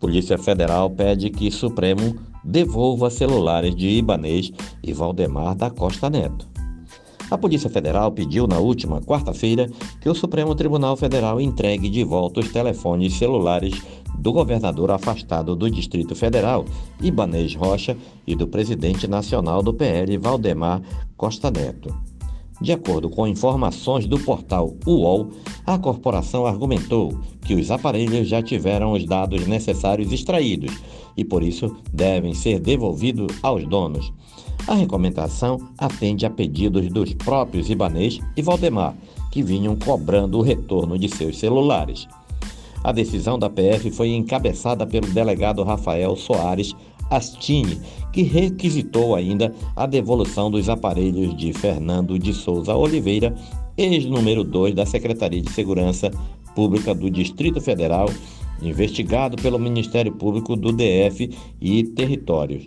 Polícia Federal pede que Supremo devolva celulares de Ibanês e Valdemar da Costa Neto. A Polícia Federal pediu na última quarta-feira que o Supremo Tribunal Federal entregue de volta os telefones celulares do governador afastado do Distrito Federal, Ibanês Rocha, e do presidente nacional do PL, Valdemar Costa Neto. De acordo com informações do portal UOL, a corporação argumentou que os aparelhos já tiveram os dados necessários extraídos e, por isso, devem ser devolvidos aos donos. A recomendação atende a pedidos dos próprios Ibanês e Valdemar, que vinham cobrando o retorno de seus celulares. A decisão da PF foi encabeçada pelo delegado Rafael Soares Astini, que requisitou ainda a devolução dos aparelhos de Fernando de Souza Oliveira, ex-número 2 da Secretaria de Segurança Pública do Distrito Federal, investigado pelo Ministério Público do DF e Territórios.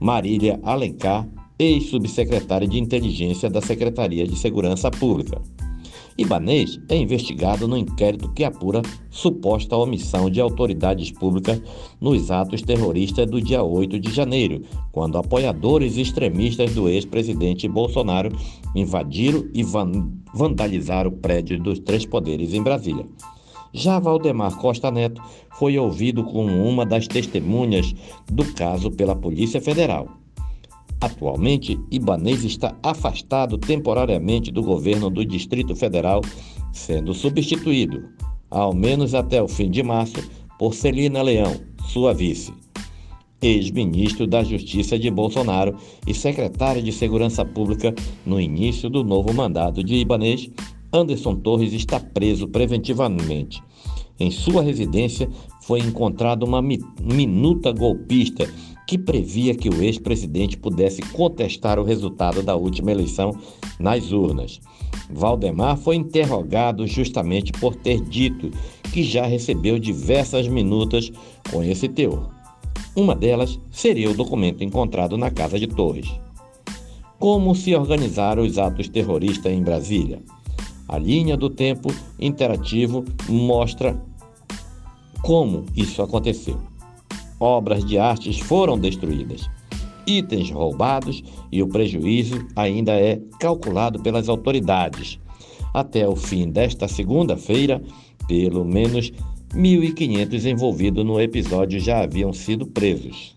Marília Alencar, ex-subsecretária de Inteligência da Secretaria de Segurança Pública. Ibanês é investigado no inquérito que apura suposta omissão de autoridades públicas nos atos terroristas do dia 8 de janeiro, quando apoiadores extremistas do ex-presidente Bolsonaro invadiram e vandalizaram prédios dos três poderes em Brasília. Já Valdemar Costa Neto foi ouvido como uma das testemunhas do caso pela Polícia Federal. Atualmente, Ibanês está afastado temporariamente do governo do Distrito Federal, sendo substituído, ao menos até o fim de março, por Celina Leão, sua vice. Ex-ministro da Justiça de Bolsonaro e secretário de Segurança Pública no início do novo mandato de Ibanês, Anderson Torres está preso preventivamente. Em sua residência foi encontrada uma minuta golpista que previa que o ex-presidente pudesse contestar o resultado da última eleição nas urnas. Valdemar foi interrogado justamente por ter dito que já recebeu diversas minutas com esse teor. Uma delas seria o documento encontrado na casa de Torres. Como se organizaram os atos terroristas em Brasília? A linha do tempo interativo mostra como isso aconteceu obras de artes foram destruídas, itens roubados e o prejuízo ainda é calculado pelas autoridades. Até o fim desta segunda-feira, pelo menos 1.500 envolvidos no episódio já haviam sido presos.